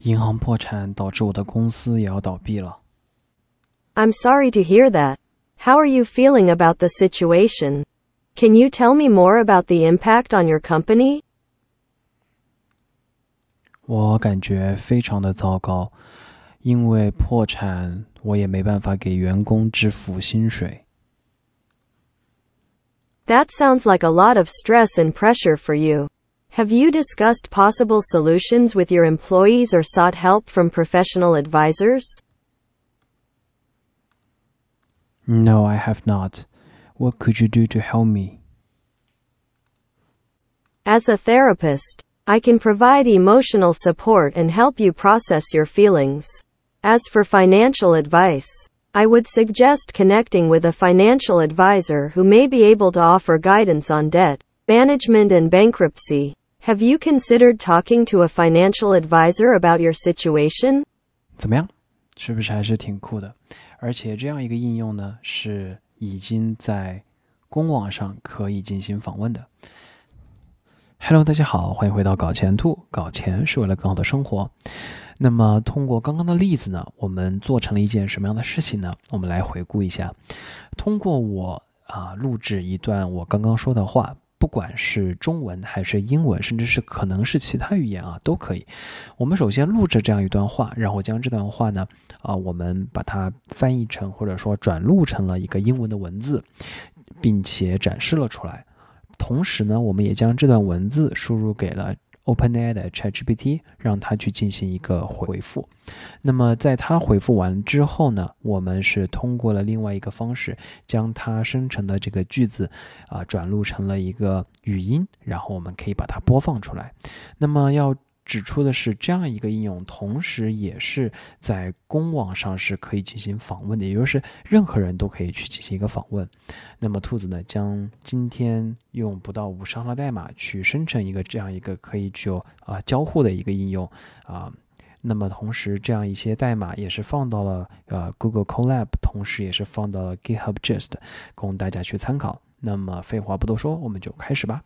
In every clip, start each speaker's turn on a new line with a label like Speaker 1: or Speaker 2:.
Speaker 1: 银行破产导致我的公司也要倒闭了。
Speaker 2: I'm sorry to hear that. How are you feeling about the situation? Can you tell me more about the impact on your company?
Speaker 1: 我感觉非常的糟糕，因为破产，我也没办法给员工支付薪水。
Speaker 2: That sounds like a lot of stress and pressure for you. Have you discussed possible solutions with your employees or sought help from professional advisors?
Speaker 1: No, I have not. What could you do to help me?
Speaker 2: As a therapist, I can provide emotional support and help you process your feelings. As for financial advice, I would suggest connecting with a financial advisor who may be able to offer guidance on debt, management, and bankruptcy. Have you considered talking to a financial advisor about your situation?
Speaker 1: 怎么样？是不是还是挺酷的？而且这样一个应用呢，是已经在公网上可以进行访问的。Hello，大家好，欢迎回到搞钱兔。搞钱是为了更好的生活。那么通过刚刚的例子呢，我们做成了一件什么样的事情呢？我们来回顾一下。通过我啊录制一段我刚刚说的话，不管是中文还是英文，甚至是可能是其他语言啊，都可以。我们首先录制这样一段话，然后将这段话呢，啊，我们把它翻译成或者说转录成了一个英文的文字，并且展示了出来。同时呢，我们也将这段文字输入给了 OpenAI 的 ChatGPT，让它去进行一个回复。那么在它回复完之后呢，我们是通过了另外一个方式，将它生成的这个句子啊转录成了一个语音，然后我们可以把它播放出来。那么要指出的是，这样一个应用，同时也是在公网上是可以进行访问的，也就是任何人都可以去进行一个访问。那么兔子呢，将今天用不到五十行的代码去生成一个这样一个可以具有啊、交互的一个应用啊。那么同时，这样一些代码也是放到了呃 Google Colab，同时也是放到了 GitHub Gist，供大家去参考。那么废话不多说，我们就开始吧。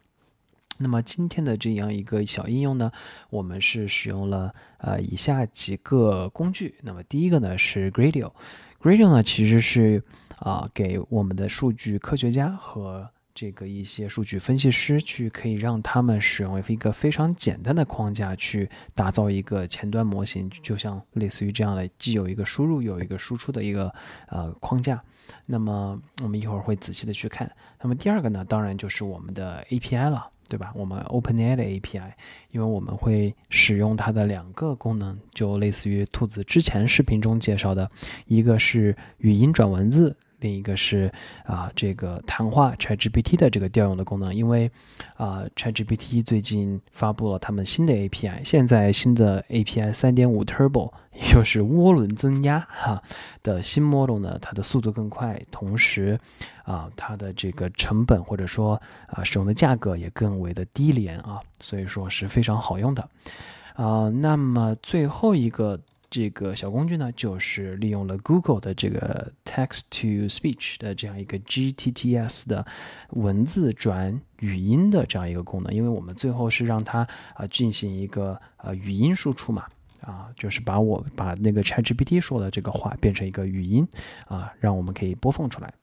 Speaker 1: 那么今天的这样一个小应用呢，我们是使用了呃以下几个工具。那么第一个呢是 Gradio，Gradio 呢其实是啊、给我们的数据科学家和这个一些数据分析师去可以让他们使用一个非常简单的框架去打造一个前端模型，就像类似于这样的，既有一个输入有一个输出的一个呃框架。那么我们一会儿会仔细的去看。那么第二个呢，当然就是我们的 API 了，对吧？我们 OpenAI 的 API，因为我们会使用它的两个功能，就类似于兔子之前视频中介绍的，一个是语音转文字。另一个是啊，这个谈话 ChatGPT 的这个调用的功能，因为啊，ChatGPT 最近发布了他们新的 API，现在新的 API 3.5 Turbo，也就是涡轮增压哈的新 model 呢，它的速度更快，同时啊，它的这个成本或者说啊使用的价格也更为的低廉啊，所以说是非常好用的啊。那么最后一个。这个小工具呢，就是利用了 Google 的这个 Text to Speech 的这样一个 GTTS 的文字转语音的这样一个功能，因为我们最后是让它啊、进行一个呃语音输出嘛，啊，就是把我把那个 ChatGPT 说的这个话变成一个语音啊，让我们可以播放出来。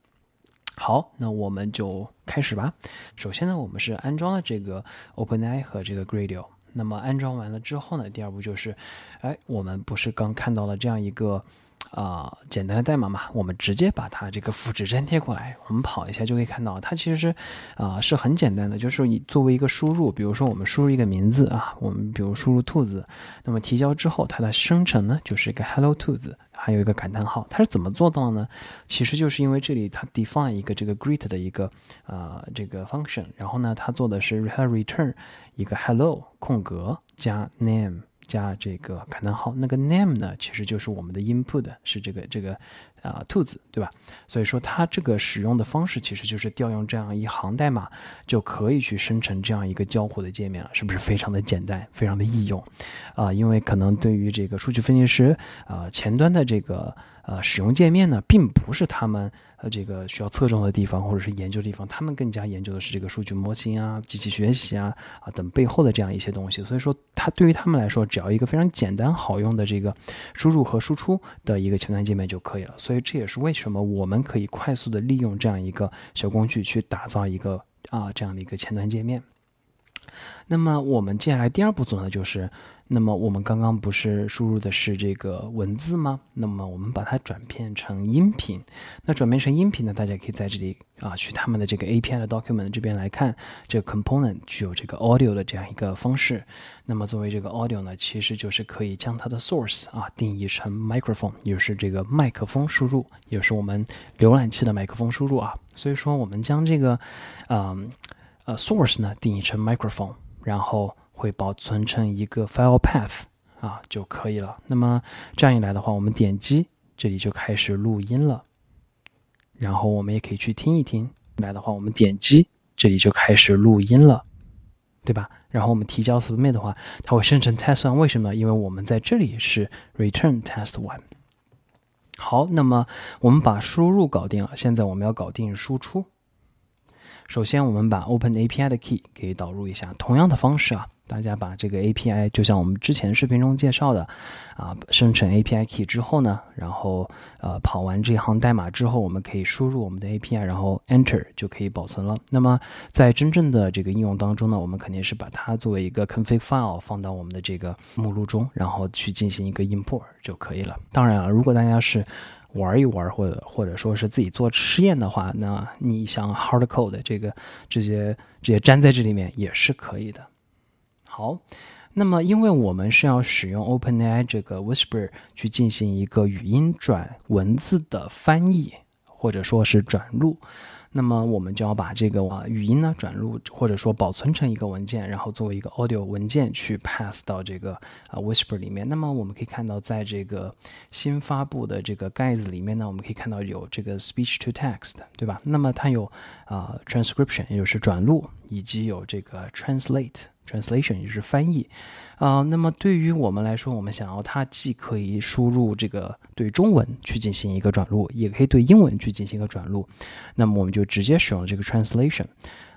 Speaker 1: 好，那我们就开始吧。首先呢，我们是安装了这个 OpenAI 和这个 Gradio。那么安装完了之后呢，第二步就是，哎，我们不是刚看到了这样一个啊、简单的代码嘛？我们直接把它这个复制粘贴过来，我们跑一下就可以看到，它其实是啊、是很简单的，就是你作为一个输入，比如说我们输入一个名字啊，我们比如输入兔子，那么提交之后，它的生成呢就是一个 Hello 兔子，还有一个感叹号，它是怎么做到呢？其实就是因为这里它 define 一个这个 greet 的一个啊、这个 function，然后呢，它做的是 return 一个 hello 空格加 name 加这个感叹号，那个 name 呢，其实就是我们的 input 是这个这个啊、兔子，对吧？所以说它这个使用的方式其实就是调用这样一行代码就可以去生成这样一个交互的界面了，是不是非常的简单，非常的易用啊、因为可能对于这个数据分析师啊、前端的这个呃使用界面呢，并不是他们呃这个需要侧重的地方或者是研究的地方，他们更加研究的是这个数据模型啊、机器学习啊啊等背后的这样一些东西。所以说，它对于他们来说，只要一个非常简单好用的这个输入和输出的一个前端界面就可以了。所以这也是为什么我们可以快速的利用这样一个小工具去打造一个啊这样的一个前端界面。那么我们接下来第二步做呢，就是，那么我们刚刚不是输入的是这个文字吗？那么我们把它转变成音频。那转变成音频呢，大家可以在这里啊，去他们的这个 API 的 document 这边来看，这个 component 具有这个 audio 的这样一个方式。那么作为这个 audio 呢，其实就是可以将它的 source 啊定义成 microphone，也就是这个麦克风输入，也是我们浏览器的麦克风输入啊。所以说我们将这个，嗯。呃，source 呢定义成 microphone，然后会保存成一个 file path 啊就可以了。那么这样一来的话，我们点击这里就开始录音了。然后我们也可以去听一听。来的话，我们点击这里就开始录音了，对吧？然后我们提交 submit 的话，它会生成 test one。为什么？因为我们在这里是 return test one。好，那么我们把输入搞定了，现在我们要搞定输出。首先，我们把 Open API 的 key 给导入一下。同样的方式啊，大家把这个 API 就像我们之前视频中介绍的啊，生成 API key 之后呢，然后呃跑完这行代码之后，我们可以输入我们的 API，然后 Enter 就可以保存了。那么在真正的这个应用当中呢，我们肯定是把它作为一个 config file 放到我们的这个目录中，然后去进行一个 import 就可以了。当然了，如果大家是玩一玩，或者或者说是自己做实验的话，那你想 hard code 这个这些这些粘在这里面也是可以的。好，那么因为我们是要使用 OpenAI 这个 Whisper 去进行一个语音转文字的翻译，或者说是转录。那么我们就要把这个啊语音呢转录或者说保存成一个文件，然后作为一个 audio 文件去 pass 到这个啊 Whisper 里面。那么我们可以看到，在这个新发布的这个盖子里面呢，我们可以看到有这个 speech to text，对吧？那么它有啊 transcription，也就是转录，以及有这个 translate。Translation 也就是翻译，啊，那么对于我们来说，我们想要它既可以输入这个对中文去进行一个转录，也可以对英文去进行一个转录，那么我们就直接使用这个 translation。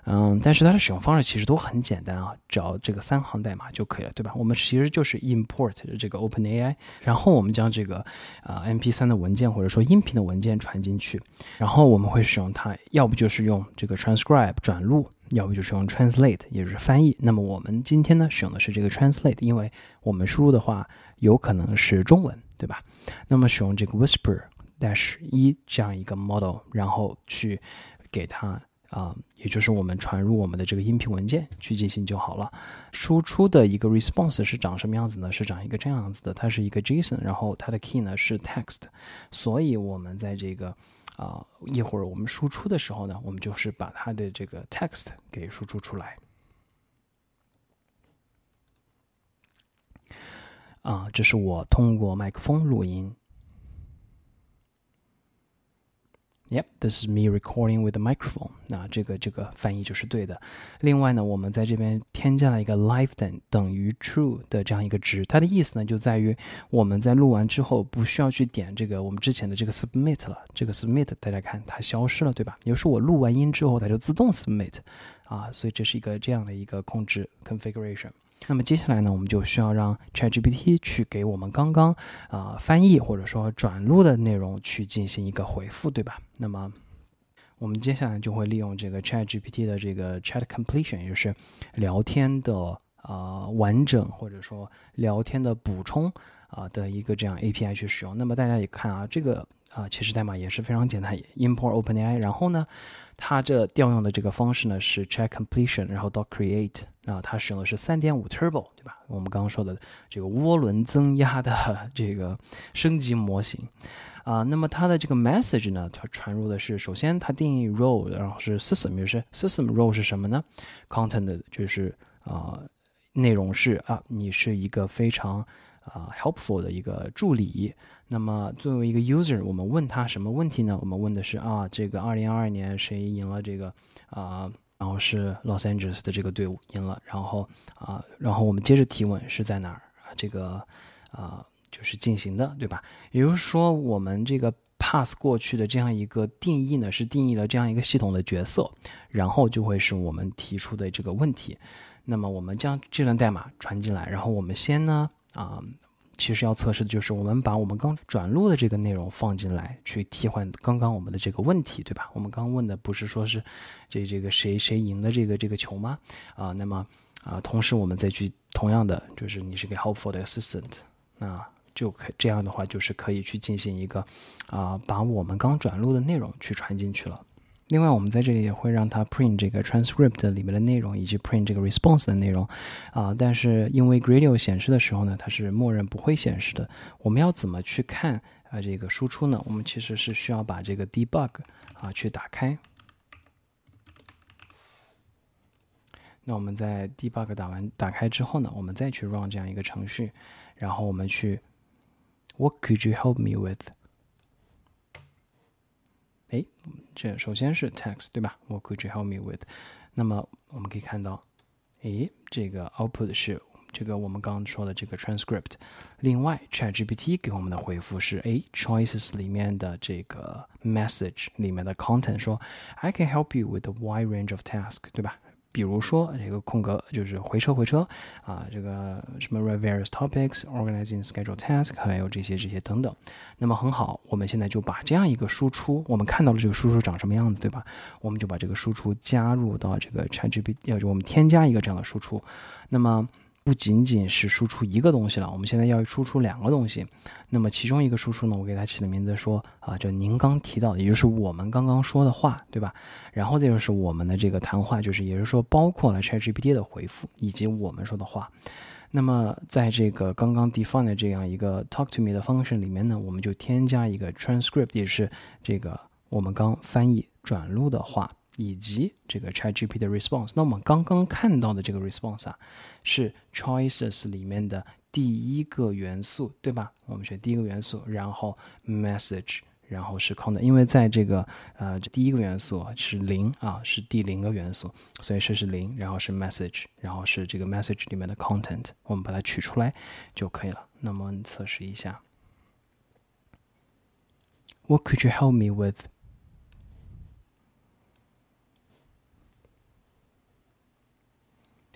Speaker 1: 嗯，但是它的使用方式其实都很简单啊，只要这个三行代码就可以了，对吧？我们其实就是 import 这个 OpenAI，然后我们将这个啊 MP3 的文件或者说音频的文件传进去，然后我们会使用它，要不就是用这个 transcribe 转录，要不就是用 translate 也就是翻译。那么我们今天呢使用的是这个 translate，因为我们输入的话有可能是中文，对吧？那么使用这个 Whisper Dash 一这样一个 model，然后去给它。啊，也就是我们传入我们的这个音频文件去进行就好了。输出的一个 response 是长什么样子呢？是长一个这样子的，它是一个 JSON，然后它的 key 呢是 text。所以我们在这个啊一会儿我们输出的时候呢，我们就是把它的这个 text 给输出出来。啊，这是我通过麦克风录音。Yep, this is me recording with the microphone. 那这个这个翻译就是对的。另外呢，我们在这边添加了一个 live 等等于 true 的这样一个值，它的意思呢就在于我们在录完之后不需要去点这个我们之前的这个 submit 了。这个 submit 大家看它消失了，对吧？也就是我录完音之后它就自动 submit 啊，所以这是一个这样的一个控制 configuration。那么接下来呢，我们就需要让 ChatGPT 去给我们刚刚啊翻译或者说转录的内容去进行一个回复，对吧？那么我们接下来就会利用这个 ChatGPT 的这个 Chat Completion，也就是聊天的啊完整或者说聊天的补充啊的一个这样 API 去使用。那么大家也看啊，这个啊其实代码也是非常简单，import OpenAI，然后呢。它这调用的这个方式呢是 check completion，然后到 create，啊，它使用的是三点五 turbo，对吧？我们刚刚说的这个涡轮增压的 这个升级模型，啊，那么它的这个 message 呢，它传入的是首先它定义 role，然后是 system，就是 system role 是什么呢？content 就是啊，内容是啊，你是一个非常啊 helpful 的一个助理。那么作为一个 user，我们问他什么问题呢？我们问的是啊，这个二零二二年谁赢了这个啊？然后是 Los Angeles 的这个队伍赢了。然后啊，然后我们接着提问是在哪儿啊？这个啊，就是进行的，对吧？也就是说，我们这个 pass 过去的这样一个定义呢，是定义了这样一个系统的角色，然后就会是我们提出的这个问题。那么我们将这段代码传进来，然后我们先呢，啊，其实要测试的就是我们把我们刚转录的这个内容放进来，去替换刚刚我们的这个问题，对吧？我们刚问的不是说是这这个谁谁赢的这个这个球吗？啊，那么啊，同时我们再去同样的，就是你是个 helpful 的 assistant，那就可这样的话就是可以去进行一个啊，把我们刚转录的内容去传进去了。另外，我们在这里也会让它 print 这个 transcript 里面的内容，以及 print 这个 response 的内容，啊，但是因为 Gradio 显示的时候呢，它是默认不会显示的。我们要怎么去看啊这个输出呢？我们其实是需要把这个 debug 啊去打开。那我们在 debug 打完打开之后呢，我们再去 run 这样一个程序，然后我们去 What could you help me with？哎，这首先是 text 对吧？What could you help me with？那么我们可以看到，哎，这个 output 是这个我们刚刚说的这个 transcript。另外，ChatGPT 给我们的回复是，哎，choices 里面的这个 message 里面的 content 说，I can help you with a wide range of tasks，对吧？ 比如说这个空格就是回车回车啊，这个什么 various topics, organizing schedule task，还有这些这些等等。那么很好，我们现在就把这样一个输出，我们看到了这个输出长什么样子，对吧？我们就把这个输出加入到这个 ChatGPT，要就我们添加一个这样的输出。那么不仅仅是输出一个东西了，我们现在要输出两个东西。那么其中一个输出呢，我给它起的名字说啊，就您刚提到的，也就是我们刚刚说的话，对吧？然后这就是我们的这个谈话，就是也就是说包括了 ChatGPT 的回复以及我们说的话。那么在这个刚刚 define 的这样一个 talk to me 的 function 里面呢，我们就添加一个 transcript，也是这个我们刚翻译转录的话。以及这个 ChatGPT 的 response，那我们刚刚看到的这个 response 啊，是 choices 里面的第一个元素，对吧？我们选第一个元素，然后 message，然后是 content，因为在这个呃这第一个元素是零啊，是第零个元素，所以这是零，然后是 message，然后是这个 message 里面的 content，我们把它取出来就可以了。那么你测试一下，What could you help me with？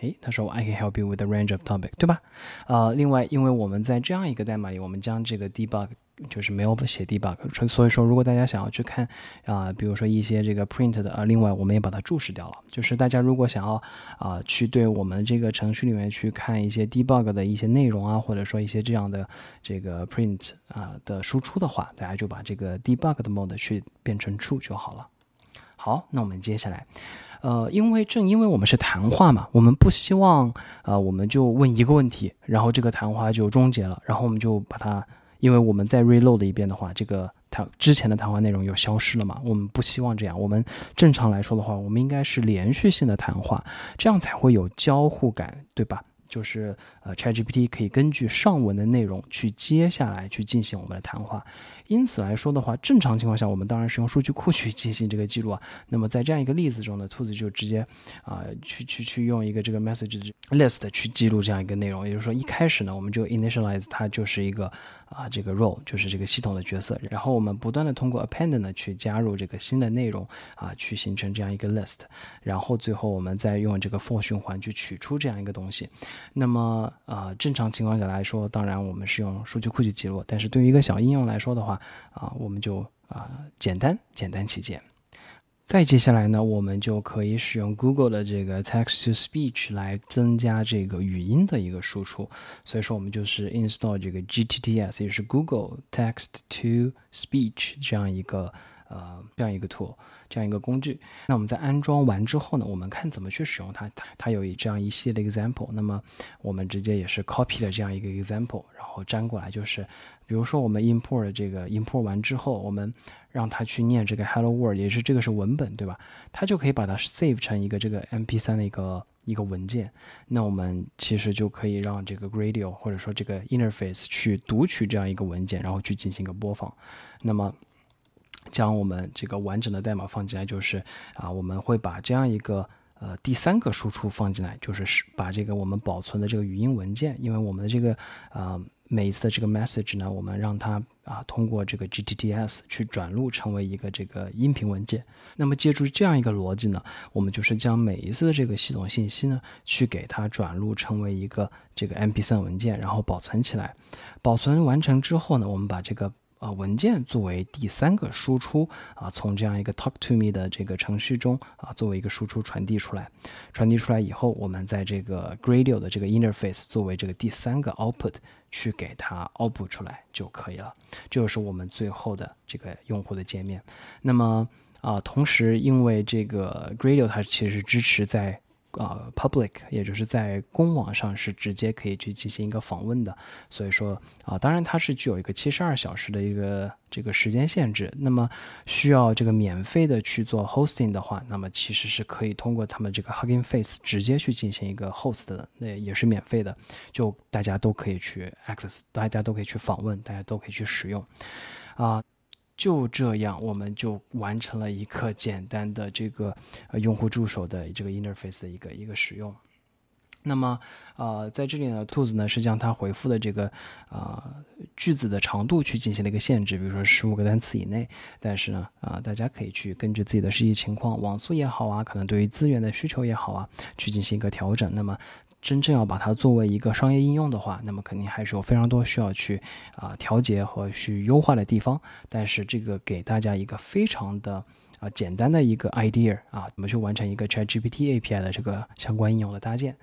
Speaker 1: 诶，他说 I can help you with a range of topic，对吧？呃，另外，因为我们在这样一个代码里，我们将这个 debug 就是没有写 debug，所以说如果大家想要去看啊，比如说一些这个 print 的啊，另外我们也把它注释掉了。就是大家如果想要啊，去对我们这个程序里面去看一些 debug 的一些内容啊，或者说一些这样的这个 print 啊的输出的话，大家就把这个 debug 的 mode 去变成 true 就好了。好，那我们接下来。呃，因为正因为我们是谈话嘛，我们不希望呃，我们就问一个问题，然后这个谈话就终结了，然后我们就把它，因为我们再 reload 一遍的话，这个谈之前的谈话内容又消失了嘛，我们不希望这样。我们正常来说的话，我们应该是连续性的谈话，这样才会有交互感，对吧？就是呃，ChatGPT 可以根据上文的内容去接下来去进行我们的谈话。因此来说的话，正常情况下，我们当然是用数据库 去进行这个记录啊。那么在这样一个例子中呢，兔子就直接啊，去去去用一个这个 message list 去记录这样一个内容。也就是说，一开始呢，我们就 initialize 它就是一个啊这个 role，就是这个系统的角色。然后我们不断的通过 append 呢去加入这个新的内容啊，去形成这样一个 list。然后最后我们再用这个 for 循环去取出这样一个东西。那么啊，正常情况下来说，当然我们是用数据库去记录。但是对于一个小应用来说的话，啊，我们就啊简单简单起见。再接下来呢，我们就可以使用 Google 的这个 Text to Speech 来增加这个语音的一个输出。所以说，我们就是 install 这个 GTTS，也是 Google Text to Speech 这样一个呃这样一个 tool。这样一个工具，那我们在安装完之后呢，我们看怎么去使用它。它它有这样一系列的 example，那么我们直接也是 copy 了这样一个 example，然后粘过来，就是比如说我们 import 这个 import 完之后，我们让它去念这个 hello world，也是这个是文本对吧？它就可以把它 save 成一个这个 MP3 的一个一个文件。那我们其实就可以让这个 radio 或者说这个 interface 去读取这样一个文件，然后去进行一个播放。那么将我们这个完整的代码放进来，就是啊，我们会把这样一个呃第三个输出放进来，就是是把这个我们保存的这个语音文件，因为我们的这个啊每一次的这个 message 呢，我们让它啊通过这个 GTTS 去转录成为一个这个音频文件。那么借助这样一个逻辑呢，我们就是将每一次的这个系统信息呢，去给它转录成为一个这个 MP3 文件，然后保存起来。保存完成之后呢，我们把这个啊，文件作为第三个输出啊，从这样一个 Talk to Me 的这个程序中啊，作为一个输出传递出来。传递出来以后，我们在这个 Gradio 的这个 interface 作为这个第三个 output 去给它 output 出来就可以了。这就是我们最后的这个用户的界面。那么啊，同时因为这个 Gradio 它其实支持在啊，public，也就是在公网上是直接可以去进行一个访问的，所以说啊，当然它是具有一个七十二小时的一个这个时间限制。那么需要这个免费的去做 hosting 的话，那么其实是可以通过他们这个 Hugging Face 直接去进行一个 host 的，那也是免费的，就大家都可以去 access，大家都可以去访问，大家都可以去使用，啊。就这样，我们就完成了一个简单的这个呃用户助手的这个 interface 的一个一个使用。那么，呃，在这里呢，兔子呢是将它回复的这个啊句子的长度去进行了一个限制，比如说十五个单词以内。但是呢，啊，大家可以去根据自己的实际情况，网速也好啊，可能对于资源的需求也好啊，去进行一个调整。那么。真正要把它作为一个商业应用的话，那么肯定还是有非常多需要去啊调节和去优化的地方。但是这个给大家一个非常的。啊，简单的一个 idea 啊，怎么去完成一个 ChatGPT API 的这个相关应用的搭建？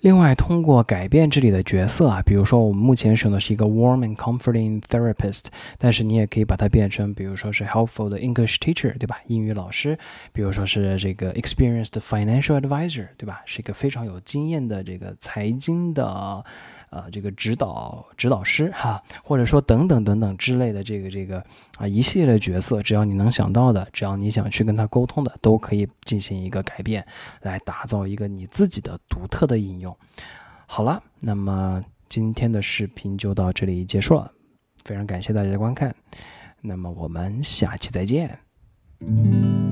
Speaker 1: 另外，通过改变这里的角色啊，比如说我们目前使用的是一个 warm and comforting therapist，但是你也可以把它变成，比如说是 helpful 的 English teacher，对吧？英语老师，比如说是这个 experienced financial advisor，对吧？是一个非常有经验的这个财经的。呃，这个指导指导师哈，或者说等等等等之类的这个这个啊一系列的角色，只要你能想到的，只要你想想去跟他沟通的，都可以进行一个改变，来打造一个你自己的独特的应用。好了，那么今天的视频就到这里结束了，非常感谢大家的观看，那么我们下期再见。